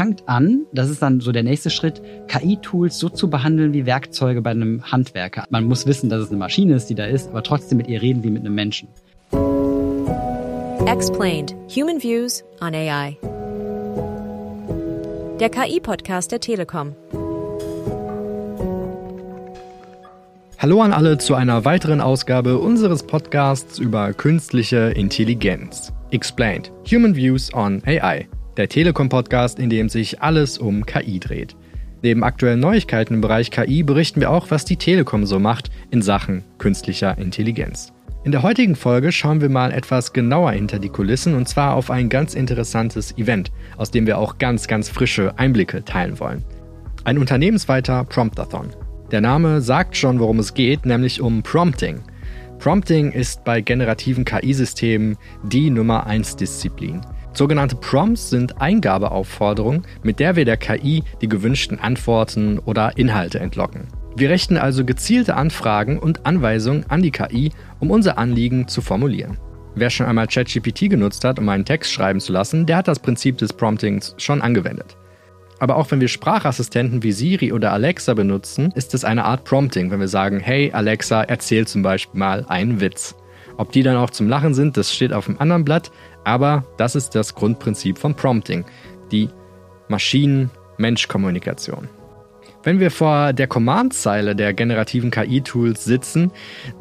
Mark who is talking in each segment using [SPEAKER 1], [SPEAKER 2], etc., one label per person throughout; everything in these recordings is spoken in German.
[SPEAKER 1] fangt an, das ist dann so der nächste Schritt, KI-Tools so zu behandeln wie Werkzeuge bei einem Handwerker. Man muss wissen, dass es eine Maschine ist, die da ist, aber trotzdem mit ihr reden wie mit einem Menschen.
[SPEAKER 2] Explained. Human Views on AI. Der KI-Podcast der Telekom.
[SPEAKER 3] Hallo an alle zu einer weiteren Ausgabe unseres Podcasts über künstliche Intelligenz. Explained. Human Views on AI. Der Telekom-Podcast, in dem sich alles um KI dreht. Neben aktuellen Neuigkeiten im Bereich KI berichten wir auch, was die Telekom so macht in Sachen künstlicher Intelligenz. In der heutigen Folge schauen wir mal etwas genauer hinter die Kulissen und zwar auf ein ganz interessantes Event, aus dem wir auch ganz, ganz frische Einblicke teilen wollen. Ein unternehmensweiter Promptathon. Der Name sagt schon, worum es geht, nämlich um Prompting. Prompting ist bei generativen KI-Systemen die Nummer 1 Disziplin. Sogenannte Prompts sind Eingabeaufforderungen, mit der wir der KI die gewünschten Antworten oder Inhalte entlocken. Wir richten also gezielte Anfragen und Anweisungen an die KI, um unser Anliegen zu formulieren. Wer schon einmal ChatGPT genutzt hat, um einen Text schreiben zu lassen, der hat das Prinzip des Promptings schon angewendet. Aber auch wenn wir Sprachassistenten wie Siri oder Alexa benutzen, ist es eine Art Prompting, wenn wir sagen, hey Alexa, erzähl zum Beispiel mal einen Witz. Ob die dann auch zum Lachen sind, das steht auf einem anderen Blatt, aber das ist das Grundprinzip von Prompting, die Maschinen-Mensch-Kommunikation. Wenn wir vor der Command-Zeile der generativen KI-Tools sitzen,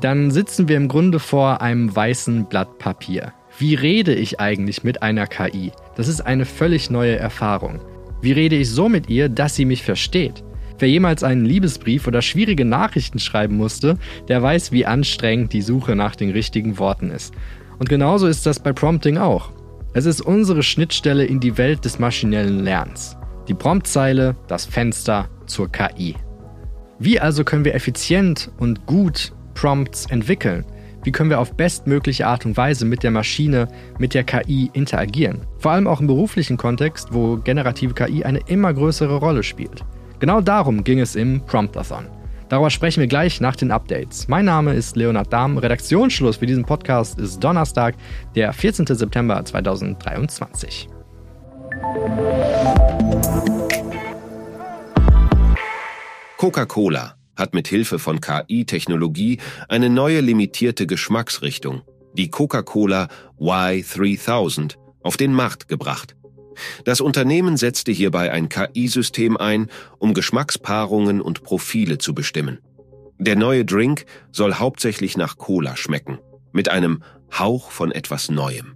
[SPEAKER 3] dann sitzen wir im Grunde vor einem weißen Blatt Papier. Wie rede ich eigentlich mit einer KI? Das ist eine völlig neue Erfahrung. Wie rede ich so mit ihr, dass sie mich versteht? Wer jemals einen Liebesbrief oder schwierige Nachrichten schreiben musste, der weiß, wie anstrengend die Suche nach den richtigen Worten ist. Und genauso ist das bei Prompting auch. Es ist unsere Schnittstelle in die Welt des maschinellen Lernens. Die Promptzeile, das Fenster zur KI. Wie also können wir effizient und gut Prompts entwickeln? Wie können wir auf bestmögliche Art und Weise mit der Maschine, mit der KI interagieren? Vor allem auch im beruflichen Kontext, wo generative KI eine immer größere Rolle spielt. Genau darum ging es im Promptathon. Darüber sprechen wir gleich nach den Updates. Mein Name ist Leonard Dahm. Redaktionsschluss für diesen Podcast ist Donnerstag, der 14. September 2023.
[SPEAKER 4] Coca-Cola hat mit Hilfe von KI-Technologie eine neue limitierte Geschmacksrichtung, die Coca-Cola Y3000, auf den Markt gebracht. Das Unternehmen setzte hierbei ein KI-System ein, um Geschmackspaarungen und Profile zu bestimmen. Der neue Drink soll hauptsächlich nach Cola schmecken, mit einem Hauch von etwas Neuem.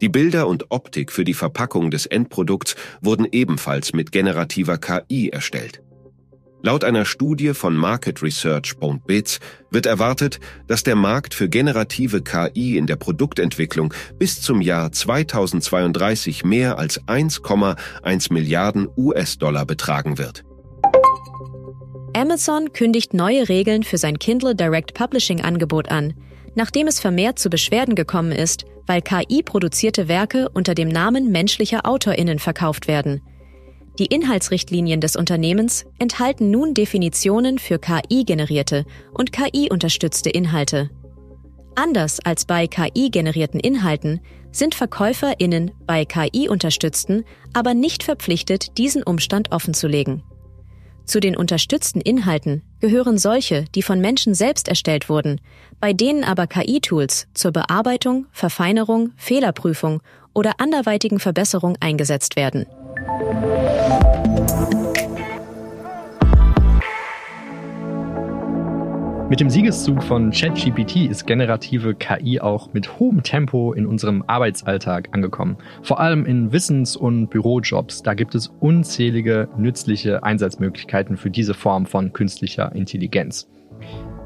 [SPEAKER 4] Die Bilder und Optik für die Verpackung des Endprodukts wurden ebenfalls mit generativer KI erstellt. Laut einer Studie von Market Research Bits wird erwartet, dass der Markt für generative KI in der Produktentwicklung bis zum Jahr 2032 mehr als 1,1 Milliarden US-Dollar betragen wird.
[SPEAKER 2] Amazon kündigt neue Regeln für sein Kindle Direct Publishing Angebot an, nachdem es vermehrt zu Beschwerden gekommen ist, weil KI-produzierte Werke unter dem Namen menschlicher AutorInnen verkauft werden – die Inhaltsrichtlinien des Unternehmens enthalten nun Definitionen für KI-generierte und KI-unterstützte Inhalte. Anders als bei KI-generierten Inhalten sind VerkäuferInnen bei KI-unterstützten aber nicht verpflichtet, diesen Umstand offenzulegen. Zu den unterstützten Inhalten gehören solche, die von Menschen selbst erstellt wurden, bei denen aber KI-Tools zur Bearbeitung, Verfeinerung, Fehlerprüfung oder anderweitigen Verbesserung eingesetzt werden.
[SPEAKER 3] Mit dem Siegeszug von ChatGPT ist generative KI auch mit hohem Tempo in unserem Arbeitsalltag angekommen. Vor allem in Wissens- und Bürojobs. Da gibt es unzählige nützliche Einsatzmöglichkeiten für diese Form von künstlicher Intelligenz.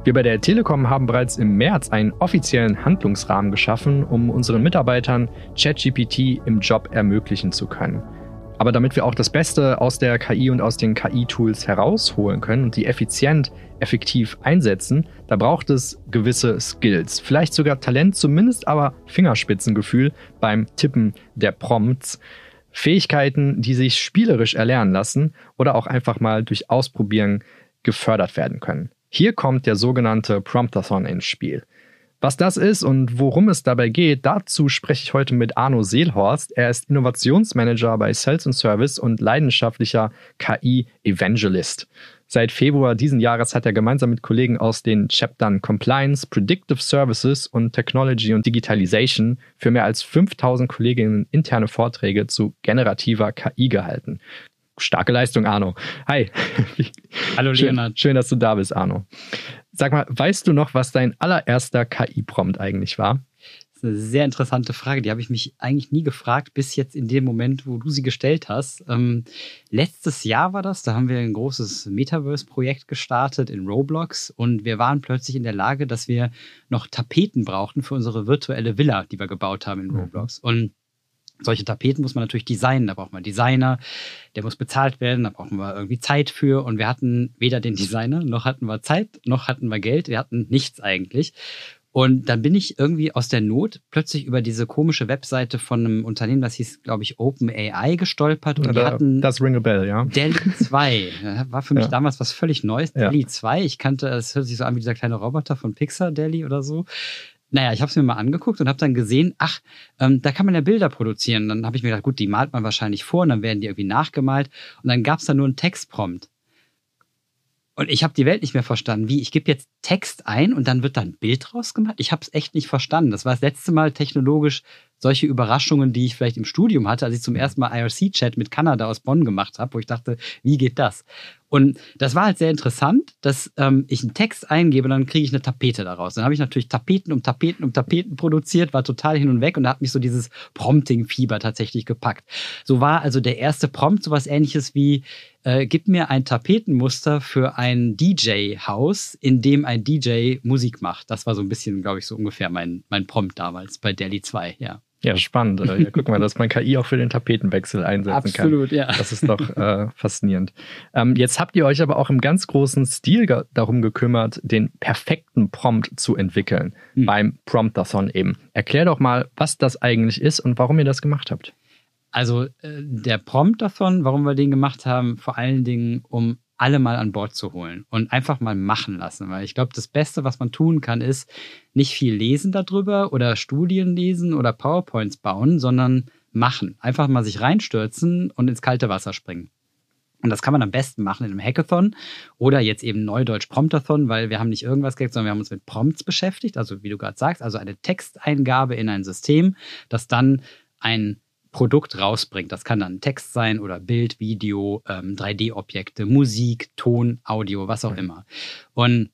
[SPEAKER 3] Wir bei der Telekom haben bereits im März einen offiziellen Handlungsrahmen geschaffen, um unseren Mitarbeitern ChatGPT im Job ermöglichen zu können. Aber damit wir auch das Beste aus der KI und aus den KI-Tools herausholen können und die effizient, effektiv einsetzen, da braucht es gewisse Skills. Vielleicht sogar Talent, zumindest aber Fingerspitzengefühl beim Tippen der Prompts. Fähigkeiten, die sich spielerisch erlernen lassen oder auch einfach mal durch Ausprobieren gefördert werden können. Hier kommt der sogenannte Promptathon ins Spiel. Was das ist und worum es dabei geht, dazu spreche ich heute mit Arno Seelhorst. Er ist Innovationsmanager bei Sales and Service und leidenschaftlicher KI-Evangelist. Seit Februar diesen Jahres hat er gemeinsam mit Kollegen aus den Chaptern Compliance, Predictive Services und Technology und Digitalization für mehr als 5000 Kolleginnen interne Vorträge zu generativer KI gehalten. Starke Leistung, Arno. Hi.
[SPEAKER 1] Hallo, Leonard.
[SPEAKER 3] Schön, schön, dass du da bist, Arno. Sag mal, weißt du noch, was dein allererster KI-Prompt eigentlich war?
[SPEAKER 1] Das ist eine sehr interessante Frage. Die habe ich mich eigentlich nie gefragt, bis jetzt in dem Moment, wo du sie gestellt hast. Ähm, letztes Jahr war das. Da haben wir ein großes Metaverse-Projekt gestartet in Roblox und wir waren plötzlich in der Lage, dass wir noch Tapeten brauchten für unsere virtuelle Villa, die wir gebaut haben in mhm. Roblox. Und solche Tapeten muss man natürlich designen. Da braucht man Designer, der muss bezahlt werden, da brauchen wir irgendwie Zeit für. Und wir hatten weder den Designer, noch hatten wir Zeit, noch hatten wir Geld. Wir hatten nichts eigentlich. Und dann bin ich irgendwie aus der Not plötzlich über diese komische Webseite von einem Unternehmen, das hieß, glaube ich, OpenAI gestolpert. Und
[SPEAKER 3] ja,
[SPEAKER 1] die hatten
[SPEAKER 3] das Ring a Bell, ja.
[SPEAKER 1] Delhi 2. War für mich ja. damals was völlig Neues. Ja. Delhi 2. Ich kannte, es hört sich so an wie dieser kleine Roboter von Pixar, Delhi oder so. Naja, ich habe es mir mal angeguckt und habe dann gesehen, ach, ähm, da kann man ja Bilder produzieren. Dann habe ich mir gedacht, gut, die malt man wahrscheinlich vor und dann werden die irgendwie nachgemalt. Und dann gab es da nur einen Textprompt. Und ich habe die Welt nicht mehr verstanden. Wie, ich gebe jetzt Text ein und dann wird da ein Bild draus gemacht? Ich habe es echt nicht verstanden. Das war das letzte Mal technologisch solche Überraschungen, die ich vielleicht im Studium hatte, als ich zum ersten Mal IRC-Chat mit Kanada aus Bonn gemacht habe, wo ich dachte, wie geht das? Und das war halt sehr interessant, dass ähm, ich einen Text eingebe und dann kriege ich eine Tapete daraus. Dann habe ich natürlich Tapeten um Tapeten um Tapeten produziert, war total hin und weg und da hat mich so dieses Prompting-Fieber tatsächlich gepackt. So war also der erste Prompt sowas ähnliches wie, äh, gib mir ein Tapetenmuster für ein DJ-Haus, in dem ein DJ Musik macht. Das war so ein bisschen, glaube ich, so ungefähr mein, mein Prompt damals bei Delhi 2, ja.
[SPEAKER 3] Ja, spannend. Äh, ja, guck mal, dass man KI auch für den Tapetenwechsel einsetzen
[SPEAKER 1] Absolut,
[SPEAKER 3] kann.
[SPEAKER 1] Absolut, ja.
[SPEAKER 3] Das ist doch äh, faszinierend. Ähm, jetzt habt ihr euch aber auch im ganz großen Stil darum gekümmert, den perfekten Prompt zu entwickeln, hm. beim Promptathon eben. Erklär doch mal, was das eigentlich ist und warum ihr das gemacht habt.
[SPEAKER 1] Also äh, der Promptathon, warum wir den gemacht haben, vor allen Dingen, um alle mal an Bord zu holen und einfach mal machen lassen. Weil ich glaube, das Beste, was man tun kann, ist nicht viel lesen darüber oder Studien lesen oder PowerPoints bauen, sondern machen. Einfach mal sich reinstürzen und ins kalte Wasser springen. Und das kann man am besten machen in einem Hackathon oder jetzt eben Neudeutsch Promptathon, weil wir haben nicht irgendwas gekriegt, sondern wir haben uns mit Prompts beschäftigt. Also wie du gerade sagst, also eine Texteingabe in ein System, das dann ein Produkt rausbringt. Das kann dann Text sein oder Bild, Video, ähm, 3D-Objekte, Musik, Ton, Audio, was auch immer. Und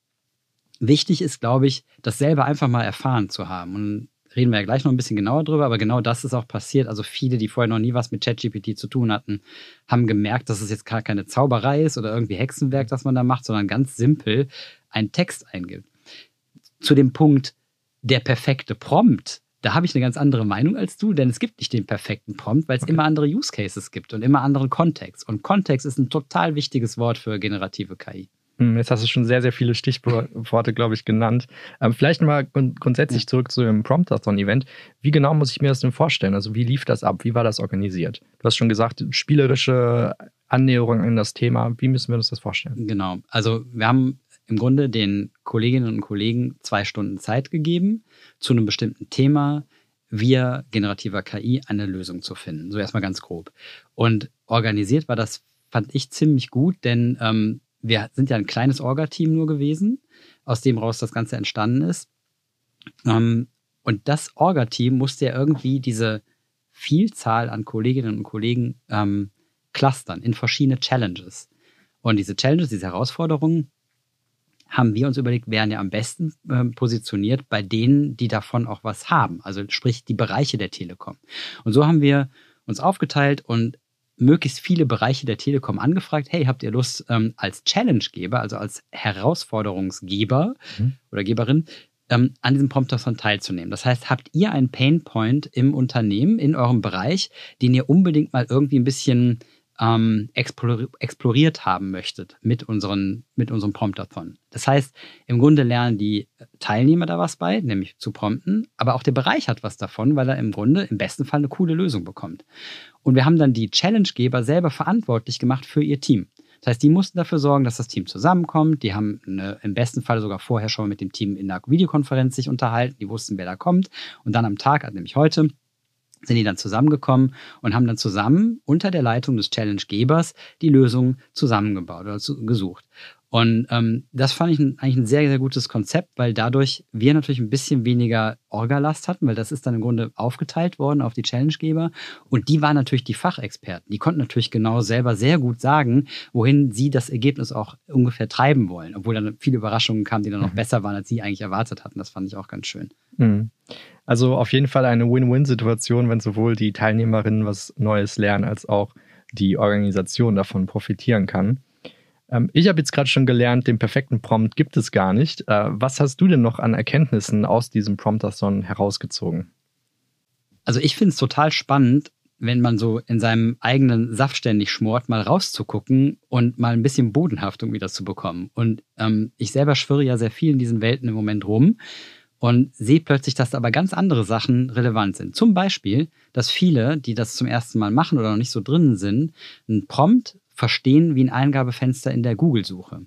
[SPEAKER 1] wichtig ist, glaube ich, das selber einfach mal erfahren zu haben. Und reden wir ja gleich noch ein bisschen genauer drüber, aber genau das ist auch passiert. Also viele, die vorher noch nie was mit ChatGPT zu tun hatten, haben gemerkt, dass es jetzt gar keine Zauberei ist oder irgendwie Hexenwerk, das man da macht, sondern ganz simpel einen Text eingibt. Zu dem Punkt, der perfekte Prompt da habe ich eine ganz andere Meinung als du, denn es gibt nicht den perfekten Prompt, weil es okay. immer andere Use Cases gibt und immer anderen Kontext. Und Kontext ist ein total wichtiges Wort für generative KI.
[SPEAKER 3] Hm, jetzt hast du schon sehr, sehr viele Stichworte, glaube ich, genannt. Ähm, vielleicht mal grundsätzlich zurück zu dem Promptathon-Event. Wie genau muss ich mir das denn vorstellen? Also, wie lief das ab? Wie war das organisiert? Du hast schon gesagt, spielerische Annäherung an das Thema. Wie müssen wir uns das vorstellen?
[SPEAKER 1] Genau. Also, wir haben im Grunde den Kolleginnen und Kollegen zwei Stunden Zeit gegeben, zu einem bestimmten Thema via generativer KI eine Lösung zu finden. So erstmal ganz grob. Und organisiert war das, fand ich ziemlich gut, denn ähm, wir sind ja ein kleines Orga-Team nur gewesen, aus dem raus das Ganze entstanden ist. Ähm, und das Orga-Team musste ja irgendwie diese Vielzahl an Kolleginnen und Kollegen ähm, clustern in verschiedene Challenges. Und diese Challenges, diese Herausforderungen, haben wir uns überlegt, wären ja am besten äh, positioniert bei denen, die davon auch was haben. Also sprich die Bereiche der Telekom. Und so haben wir uns aufgeteilt und möglichst viele Bereiche der Telekom angefragt, hey, habt ihr Lust ähm, als Challengegeber, also als Herausforderungsgeber mhm. oder Geberin, ähm, an diesem Promptathon teilzunehmen. Das heißt, habt ihr einen Painpoint im Unternehmen, in eurem Bereich, den ihr unbedingt mal irgendwie ein bisschen ähm, exploriert haben möchtet mit, unseren, mit unserem Promptathon. Das heißt, im Grunde lernen die Teilnehmer da was bei, nämlich zu prompten, aber auch der Bereich hat was davon, weil er im Grunde im besten Fall eine coole Lösung bekommt. Und wir haben dann die Challengegeber selber verantwortlich gemacht für ihr Team. Das heißt, die mussten dafür sorgen, dass das Team zusammenkommt. Die haben eine, im besten Fall sogar vorher schon mit dem Team in einer Videokonferenz sich unterhalten. Die wussten, wer da kommt. Und dann am Tag, also nämlich heute, sind die dann zusammengekommen und haben dann zusammen unter der Leitung des Challenge-Gebers die Lösung zusammengebaut oder zu, gesucht. Und ähm, das fand ich ein, eigentlich ein sehr, sehr gutes Konzept, weil dadurch wir natürlich ein bisschen weniger Orgalast hatten, weil das ist dann im Grunde aufgeteilt worden auf die Challengegeber. Und die waren natürlich die Fachexperten. Die konnten natürlich genau selber sehr gut sagen, wohin sie das Ergebnis auch ungefähr treiben wollen. Obwohl dann viele Überraschungen kamen, die dann noch mhm. besser waren, als sie eigentlich erwartet hatten. Das fand ich auch ganz schön.
[SPEAKER 3] Mhm. Also auf jeden Fall eine Win-Win-Situation, wenn sowohl die Teilnehmerinnen was Neues lernen, als auch die Organisation davon profitieren kann. Ähm, ich habe jetzt gerade schon gelernt, den perfekten Prompt gibt es gar nicht. Äh, was hast du denn noch an Erkenntnissen aus diesem Promptathon herausgezogen?
[SPEAKER 1] Also ich finde es total spannend, wenn man so in seinem eigenen Saft ständig schmort, mal rauszugucken und mal ein bisschen Bodenhaftung wieder zu bekommen. Und ähm, ich selber schwirre ja sehr viel in diesen Welten im Moment rum und sehe plötzlich, dass da aber ganz andere Sachen relevant sind. Zum Beispiel, dass viele, die das zum ersten Mal machen oder noch nicht so drinnen sind, einen Prompt verstehen wie ein Eingabefenster in der Google-Suche.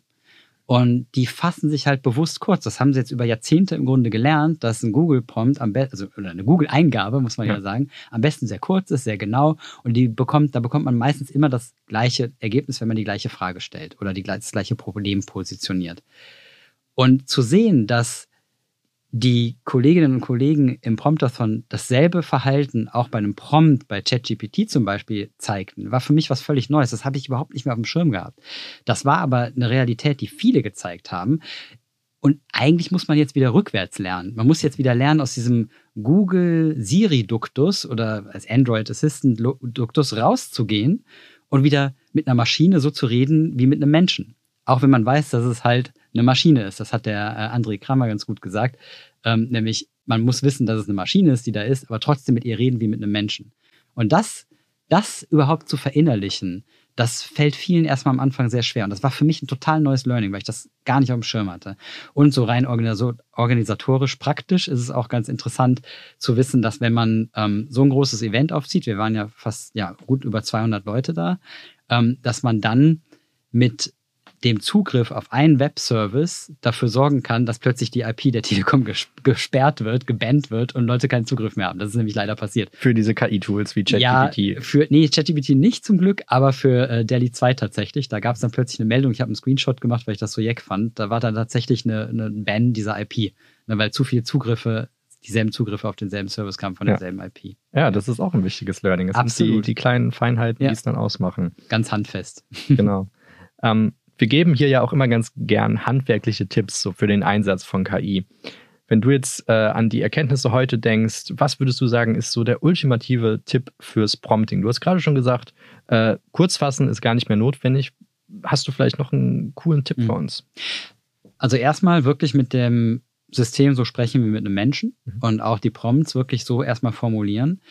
[SPEAKER 1] Und die fassen sich halt bewusst kurz. Das haben sie jetzt über Jahrzehnte im Grunde gelernt, dass ein Google-Prompt am besten, also oder eine Google-Eingabe, muss man ja. ja. sagen, am besten sehr kurz ist, sehr genau. Und die bekommt, da bekommt man meistens immer das gleiche Ergebnis, wenn man die gleiche Frage stellt oder die, das gleiche Problem positioniert. Und zu sehen, dass die Kolleginnen und Kollegen im Promptathon dasselbe Verhalten auch bei einem Prompt bei ChatGPT zum Beispiel zeigten, war für mich was völlig Neues. Das habe ich überhaupt nicht mehr auf dem Schirm gehabt. Das war aber eine Realität, die viele gezeigt haben. Und eigentlich muss man jetzt wieder rückwärts lernen. Man muss jetzt wieder lernen, aus diesem Google Siri-Duktus oder als Android Assistant-Duktus rauszugehen und wieder mit einer Maschine so zu reden wie mit einem Menschen. Auch wenn man weiß, dass es halt eine Maschine ist. Das hat der äh, André Kramer ganz gut gesagt. Ähm, nämlich, man muss wissen, dass es eine Maschine ist, die da ist, aber trotzdem mit ihr reden wie mit einem Menschen. Und das, das überhaupt zu verinnerlichen, das fällt vielen erstmal am Anfang sehr schwer. Und das war für mich ein total neues Learning, weil ich das gar nicht auf dem Schirm hatte. Und so rein organisatorisch praktisch ist es auch ganz interessant zu wissen, dass wenn man ähm, so ein großes Event aufzieht, wir waren ja fast ja gut über 200 Leute da, ähm, dass man dann mit dem Zugriff auf einen Webservice dafür sorgen kann, dass plötzlich die IP der Telekom gesperrt wird, gebannt wird und Leute keinen Zugriff mehr haben. Das ist nämlich leider passiert.
[SPEAKER 3] Für diese KI-Tools wie ChatGPT?
[SPEAKER 1] Ja, für, nee, ChatGPT nicht zum Glück, aber für äh, DALI 2 tatsächlich. Da gab es dann plötzlich eine Meldung, ich habe einen Screenshot gemacht, weil ich das so jeck fand. Da war dann tatsächlich eine, eine Ban dieser IP, ne, weil zu viele Zugriffe dieselben Zugriffe auf denselben Service kamen von
[SPEAKER 3] ja.
[SPEAKER 1] derselben IP.
[SPEAKER 3] Ja, das ist auch ein wichtiges Learning. Es Absolut. sind die, die kleinen Feinheiten, ja. die es dann ausmachen.
[SPEAKER 1] Ganz handfest.
[SPEAKER 3] Genau. Ähm, wir geben hier ja auch immer ganz gern handwerkliche Tipps so für den Einsatz von KI. Wenn du jetzt äh, an die Erkenntnisse heute denkst, was würdest du sagen, ist so der ultimative Tipp fürs Prompting? Du hast gerade schon gesagt, äh, kurzfassen ist gar nicht mehr notwendig. Hast du vielleicht noch einen coolen Tipp mhm. für uns?
[SPEAKER 1] Also erstmal wirklich mit dem System so sprechen wie mit einem Menschen mhm. und auch die Prompts wirklich so erstmal formulieren.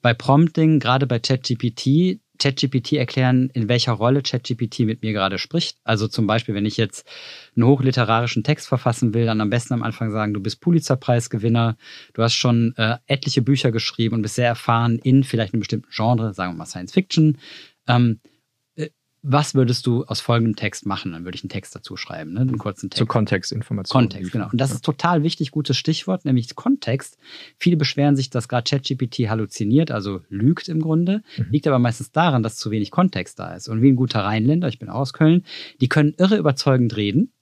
[SPEAKER 1] Bei Prompting, gerade bei ChatGPT, ChatGPT erklären, in welcher Rolle ChatGPT mit mir gerade spricht. Also zum Beispiel, wenn ich jetzt einen hochliterarischen Text verfassen will, dann am besten am Anfang sagen, du bist Pulitzerpreisgewinner, du hast schon äh, etliche Bücher geschrieben und bist sehr erfahren in vielleicht einem bestimmten Genre, sagen wir mal Science Fiction. Ähm, was würdest du aus folgendem Text machen? Dann würde ich einen Text dazu schreiben, ne? einen kurzen Text.
[SPEAKER 3] Zu Kontextinformationen.
[SPEAKER 1] Kontext, genau. Und das ist total wichtig, gutes Stichwort, nämlich Kontext. Viele beschweren sich, dass gerade ChatGPT halluziniert, also lügt im Grunde. Mhm. Liegt aber meistens daran, dass zu wenig Kontext da ist. Und wie ein guter Rheinländer, ich bin aus Köln, die können irre überzeugend reden,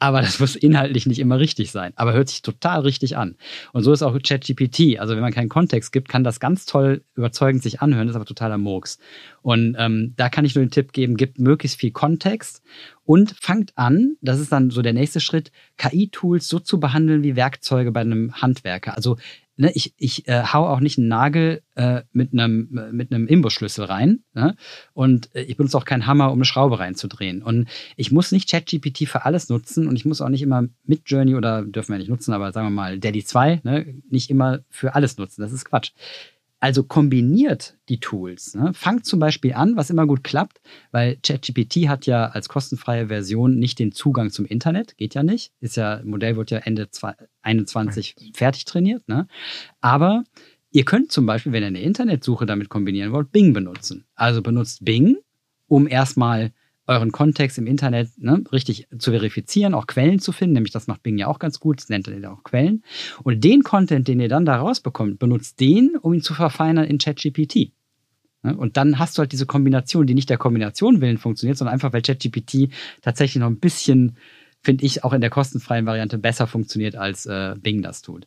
[SPEAKER 1] aber das muss inhaltlich nicht immer richtig sein, aber hört sich total richtig an. Und so ist auch ChatGPT. Also wenn man keinen Kontext gibt, kann das ganz toll überzeugend sich anhören, ist aber totaler Murks. Und ähm, da kann ich nur den Tipp geben, gibt möglichst viel Kontext und fangt an, das ist dann so der nächste Schritt, KI-Tools so zu behandeln wie Werkzeuge bei einem Handwerker. Also ne, ich, ich äh, hau auch nicht einen Nagel äh, mit einem äh, mit einem Imbusschlüssel rein ne? und äh, ich benutze auch keinen Hammer, um eine Schraube reinzudrehen. Und ich muss nicht ChatGPT für alles nutzen und ich muss auch nicht immer mit Journey oder dürfen wir nicht nutzen, aber sagen wir mal Daddy 2, ne, nicht immer für alles nutzen. Das ist Quatsch. Also kombiniert die Tools. Ne? Fangt zum Beispiel an, was immer gut klappt, weil ChatGPT hat ja als kostenfreie Version nicht den Zugang zum Internet, geht ja nicht. Ist ja, Modell wird ja Ende 2021 fertig trainiert. Ne? Aber ihr könnt zum Beispiel, wenn ihr eine Internetsuche damit kombinieren wollt, Bing benutzen. Also benutzt Bing, um erstmal euren Kontext im Internet ne, richtig zu verifizieren, auch Quellen zu finden, nämlich das macht Bing ja auch ganz gut, das nennt ihr auch Quellen. Und den Content, den ihr dann da rausbekommt, benutzt den, um ihn zu verfeinern in ChatGPT. Ne, und dann hast du halt diese Kombination, die nicht der Kombination willen funktioniert, sondern einfach, weil ChatGPT tatsächlich noch ein bisschen finde ich, auch in der kostenfreien Variante besser funktioniert, als äh, Bing das tut.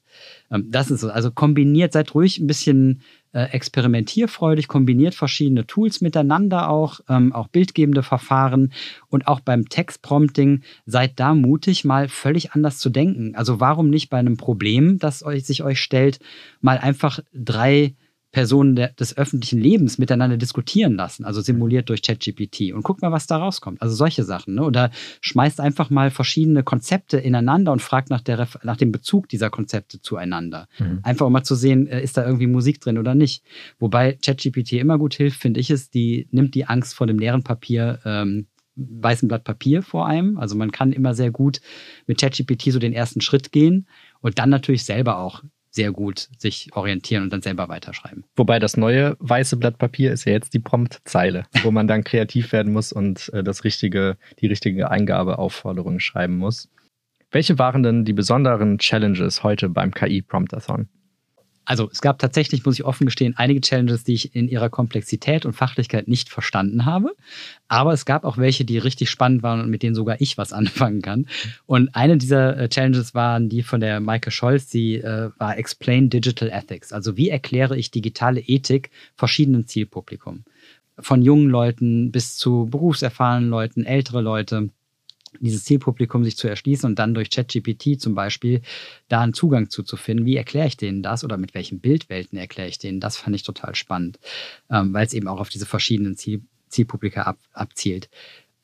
[SPEAKER 1] Ähm, das ist so. Also kombiniert, seid ruhig ein bisschen experimentierfreudig, kombiniert verschiedene Tools miteinander auch, ähm, auch bildgebende Verfahren und auch beim Textprompting seid da mutig, mal völlig anders zu denken. Also warum nicht bei einem Problem, das euch, sich euch stellt, mal einfach drei Personen des öffentlichen Lebens miteinander diskutieren lassen, also simuliert durch ChatGPT und guckt mal, was da rauskommt. Also solche Sachen. Ne? Oder schmeißt einfach mal verschiedene Konzepte ineinander und fragt nach, der, nach dem Bezug dieser Konzepte zueinander. Mhm. Einfach um mal zu sehen, äh, ist da irgendwie Musik drin oder nicht. Wobei ChatGPT immer gut hilft, finde ich es, die nimmt die Angst vor dem leeren Papier ähm, weißen Blatt Papier vor einem. Also man kann immer sehr gut mit ChatGPT so den ersten Schritt gehen und dann natürlich selber auch sehr gut sich orientieren und dann selber weiterschreiben.
[SPEAKER 3] Wobei das neue weiße Blatt Papier ist ja jetzt die Promptzeile, wo man dann kreativ werden muss und äh, das richtige, die richtige Eingabeaufforderung schreiben muss. Welche waren denn die besonderen Challenges heute beim KI-Promptathon?
[SPEAKER 1] Also es gab tatsächlich, muss ich offen gestehen, einige Challenges, die ich in ihrer Komplexität und Fachlichkeit nicht verstanden habe. Aber es gab auch welche, die richtig spannend waren und mit denen sogar ich was anfangen kann. Und eine dieser äh, Challenges waren die von der Maike Scholz, die äh, war Explain Digital Ethics. Also wie erkläre ich digitale Ethik verschiedenen Zielpublikum? Von jungen Leuten bis zu berufserfahrenen Leuten, ältere Leute dieses Zielpublikum sich zu erschließen und dann durch ChatGPT zum Beispiel da einen Zugang zuzufinden. Wie erkläre ich denen das oder mit welchen Bildwelten erkläre ich denen? Das fand ich total spannend, ähm, weil es eben auch auf diese verschiedenen Ziel, Zielpublika ab, abzielt.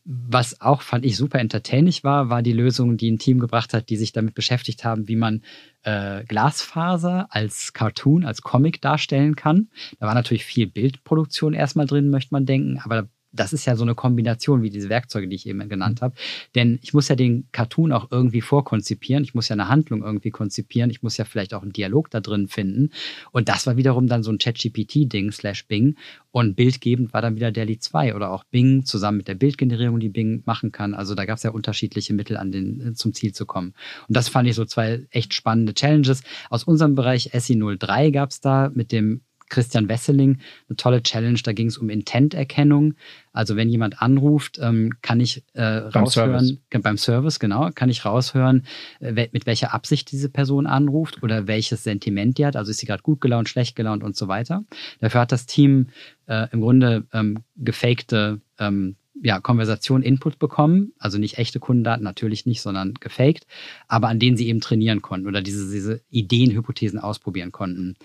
[SPEAKER 1] Was auch fand ich super entertaining war, war die Lösung, die ein Team gebracht hat, die sich damit beschäftigt haben, wie man äh, Glasfaser als Cartoon, als Comic darstellen kann. Da war natürlich viel Bildproduktion erstmal drin, möchte man denken, aber das ist ja so eine Kombination wie diese Werkzeuge, die ich eben genannt habe. Denn ich muss ja den Cartoon auch irgendwie vorkonzipieren. Ich muss ja eine Handlung irgendwie konzipieren. Ich muss ja vielleicht auch einen Dialog da drin finden. Und das war wiederum dann so ein ChatGPT-Ding slash Bing. Und bildgebend war dann wieder DALI 2 oder auch Bing zusammen mit der Bildgenerierung, die Bing machen kann. Also da gab es ja unterschiedliche Mittel, an den, äh, zum Ziel zu kommen. Und das fand ich so zwei echt spannende Challenges. Aus unserem Bereich SI 03 gab es da mit dem Christian Wesseling eine tolle Challenge. Da ging es um Intent-Erkennung. Also wenn jemand anruft, ähm, kann ich äh, beim raushören, Service. beim Service, genau, kann ich raushören, äh, mit welcher Absicht diese Person anruft oder welches Sentiment die hat. Also ist sie gerade gut gelaunt, schlecht gelaunt und so weiter. Dafür hat das Team äh, im Grunde ähm, gefakte ähm, ja, Konversation Input bekommen, also nicht echte Kundendaten, natürlich nicht, sondern gefaked, aber an denen sie eben trainieren konnten oder diese, diese Ideen, Hypothesen ausprobieren konnten.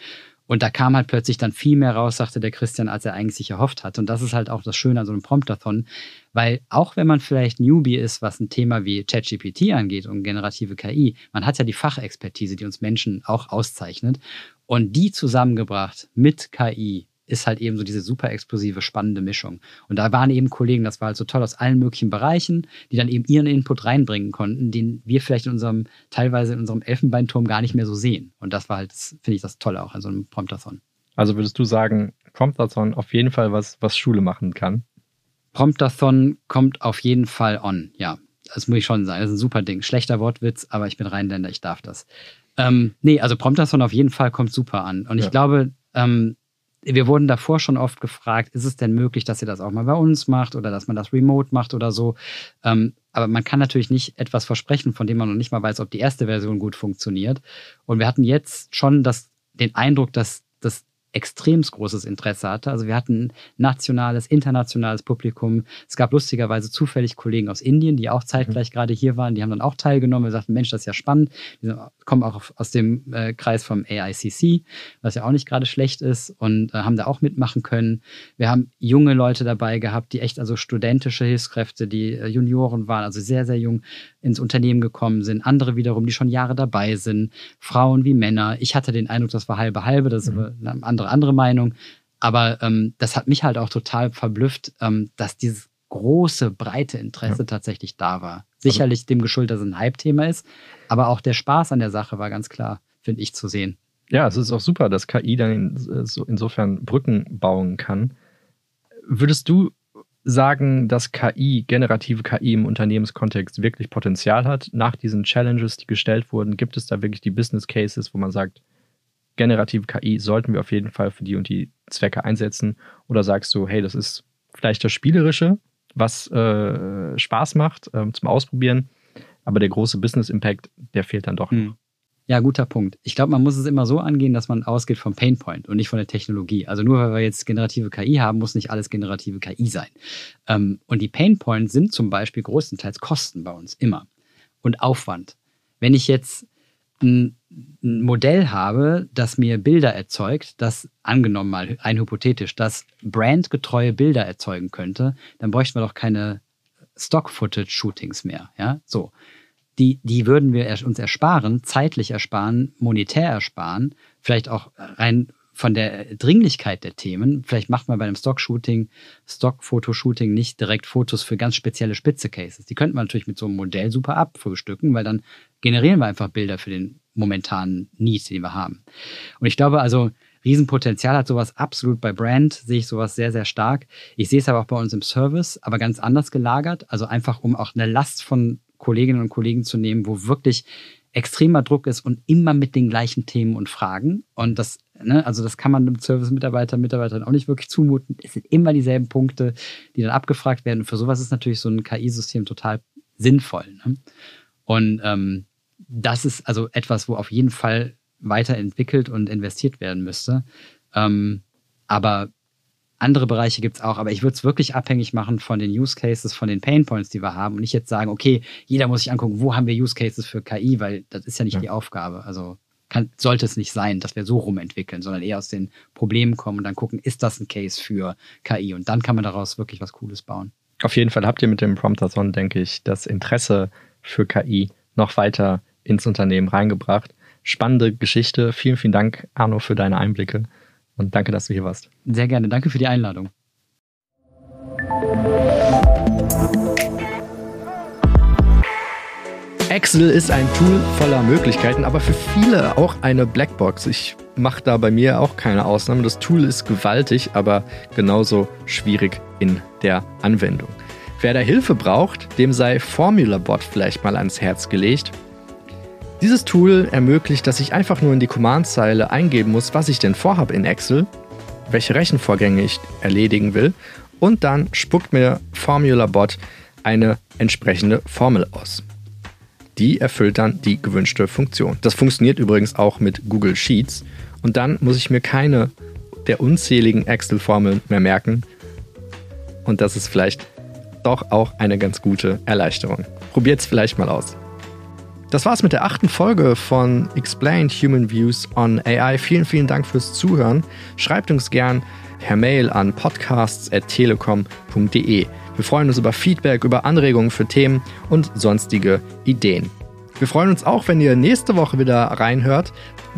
[SPEAKER 1] Und da kam halt plötzlich dann viel mehr raus, sagte der Christian, als er eigentlich sich erhofft hat. Und das ist halt auch das Schöne an so einem Promptathon, weil auch wenn man vielleicht Newbie ist, was ein Thema wie ChatGPT angeht und generative KI, man hat ja die Fachexpertise, die uns Menschen auch auszeichnet. Und die zusammengebracht mit KI ist halt eben so diese super explosive, spannende Mischung. Und da waren eben Kollegen, das war halt so toll aus allen möglichen Bereichen, die dann eben ihren Input reinbringen konnten, den wir vielleicht in unserem, teilweise in unserem Elfenbeinturm gar nicht mehr so sehen. Und das war halt, finde ich, das Tolle auch an so einem Promptathon.
[SPEAKER 3] Also würdest du sagen, Promptathon auf jeden Fall was, was Schule machen kann?
[SPEAKER 1] Promptathon kommt auf jeden Fall on, ja. Das muss ich schon sagen. Das ist ein super Ding. Schlechter Wortwitz, aber ich bin Rheinländer, ich darf das. Ähm, nee, also Promptathon auf jeden Fall kommt super an. Und ich ja. glaube, ähm, wir wurden davor schon oft gefragt, ist es denn möglich, dass ihr das auch mal bei uns macht oder dass man das remote macht oder so. Ähm, aber man kann natürlich nicht etwas versprechen, von dem man noch nicht mal weiß, ob die erste Version gut funktioniert. Und wir hatten jetzt schon das, den Eindruck, dass das extremst großes Interesse hatte. Also wir hatten nationales, internationales Publikum. Es gab lustigerweise zufällig Kollegen aus Indien, die auch zeitgleich mhm. gerade hier waren. Die haben dann auch teilgenommen. Wir sagten, Mensch, das ist ja spannend. Die kommen auch aus dem äh, Kreis vom AICC, was ja auch nicht gerade schlecht ist und äh, haben da auch mitmachen können. Wir haben junge Leute dabei gehabt, die echt also studentische Hilfskräfte, die äh, Junioren waren, also sehr, sehr jung ins Unternehmen gekommen sind. Andere wiederum, die schon Jahre dabei sind. Frauen wie Männer. Ich hatte den Eindruck, das war halbe halbe. Das ist mhm. eine andere, andere Meinung. Aber ähm, das hat mich halt auch total verblüfft, ähm, dass dieses große, breite Interesse ja. tatsächlich da war. Sicherlich also, dem geschuldet, dass es ein Hype-Thema ist, aber auch der Spaß an der Sache war ganz klar, finde ich, zu sehen.
[SPEAKER 3] Ja, es ist auch super, dass KI dann in, so insofern Brücken bauen kann. Würdest du sagen, dass KI, generative KI im Unternehmenskontext wirklich Potenzial hat? Nach diesen Challenges, die gestellt wurden, gibt es da wirklich die Business Cases, wo man sagt, generative KI sollten wir auf jeden Fall für die und die Zwecke einsetzen? Oder sagst du, hey, das ist vielleicht das Spielerische, was äh, Spaß macht äh, zum Ausprobieren, aber der große Business Impact, der fehlt dann doch noch. Hm.
[SPEAKER 1] Ja, guter Punkt. Ich glaube, man muss es immer so angehen, dass man ausgeht vom Painpoint und nicht von der Technologie. Also nur weil wir jetzt generative KI haben, muss nicht alles generative KI sein. Ähm, und die Painpoints sind zum Beispiel größtenteils Kosten bei uns immer und Aufwand. Wenn ich jetzt ein, ein Modell habe, das mir Bilder erzeugt, das angenommen mal ein hypothetisch, das brandgetreue Bilder erzeugen könnte, dann bräuchten wir doch keine Stock-Footage-Shootings mehr. Ja, so die, die würden wir uns ersparen, zeitlich ersparen, monetär ersparen, vielleicht auch rein von der Dringlichkeit der Themen. Vielleicht macht man bei einem Stock-Shooting, Stock-Fotoshooting nicht direkt Fotos für ganz spezielle Spitze-Cases. Die könnte man natürlich mit so einem Modell super abfrühstücken, weil dann generieren wir einfach Bilder für den momentanen Need, den wir haben. Und ich glaube also, Riesenpotenzial hat sowas absolut bei Brand, sehe ich sowas sehr, sehr stark. Ich sehe es aber auch bei uns im Service, aber ganz anders gelagert. Also einfach, um auch eine Last von Kolleginnen und Kollegen zu nehmen, wo wirklich extremer Druck ist und immer mit den gleichen Themen und Fragen. Und das, ne, also das kann man dem Service-Mitarbeiter, Mitarbeitern auch nicht wirklich zumuten. Es sind immer dieselben Punkte, die dann abgefragt werden. Und für sowas ist natürlich so ein KI-System total sinnvoll. Ne? Und ähm, das ist also etwas, wo auf jeden Fall weiterentwickelt und investiert werden müsste. Ähm, aber andere Bereiche gibt es auch, aber ich würde es wirklich abhängig machen von den Use Cases, von den Pain Points, die wir haben und nicht jetzt sagen, okay, jeder muss sich angucken, wo haben wir Use Cases für KI, weil das ist ja nicht ja. die Aufgabe. Also kann, sollte es nicht sein, dass wir so rumentwickeln, sondern eher aus den Problemen kommen und dann gucken, ist das ein Case für KI und dann kann man daraus wirklich was Cooles bauen.
[SPEAKER 3] Auf jeden Fall habt ihr mit dem Promptathon, denke ich, das Interesse für KI noch weiter ins Unternehmen reingebracht. Spannende Geschichte. Vielen, vielen Dank, Arno, für deine Einblicke. Und danke, dass du hier warst.
[SPEAKER 1] Sehr gerne. Danke für die Einladung.
[SPEAKER 3] Excel ist ein Tool voller Möglichkeiten, aber für viele auch eine Blackbox. Ich mache da bei mir auch keine Ausnahme. Das Tool ist gewaltig, aber genauso schwierig in der Anwendung. Wer da Hilfe braucht, dem sei FormulaBot vielleicht mal ans Herz gelegt. Dieses Tool ermöglicht, dass ich einfach nur in die Command-Zeile eingeben muss, was ich denn vorhabe in Excel, welche Rechenvorgänge ich erledigen will und dann spuckt mir FormulaBot eine entsprechende Formel aus. Die erfüllt dann die gewünschte Funktion. Das funktioniert übrigens auch mit Google Sheets und dann muss ich mir keine der unzähligen Excel-Formeln mehr merken und das ist vielleicht doch auch eine ganz gute Erleichterung. Probiert es vielleicht mal aus. Das war's mit der achten Folge von Explained Human Views on AI. Vielen, vielen Dank fürs Zuhören. Schreibt uns gern per Mail an podcasts.telekom.de. Wir freuen uns über Feedback, über Anregungen für Themen und sonstige Ideen. Wir freuen uns auch, wenn ihr nächste Woche wieder reinhört.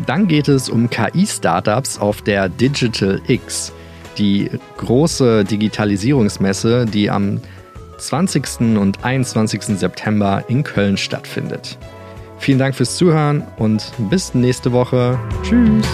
[SPEAKER 3] Dann geht es um KI-Startups auf der Digital X, die große Digitalisierungsmesse, die am 20. und 21. September in Köln stattfindet. Vielen Dank fürs Zuhören und bis nächste Woche. Tschüss.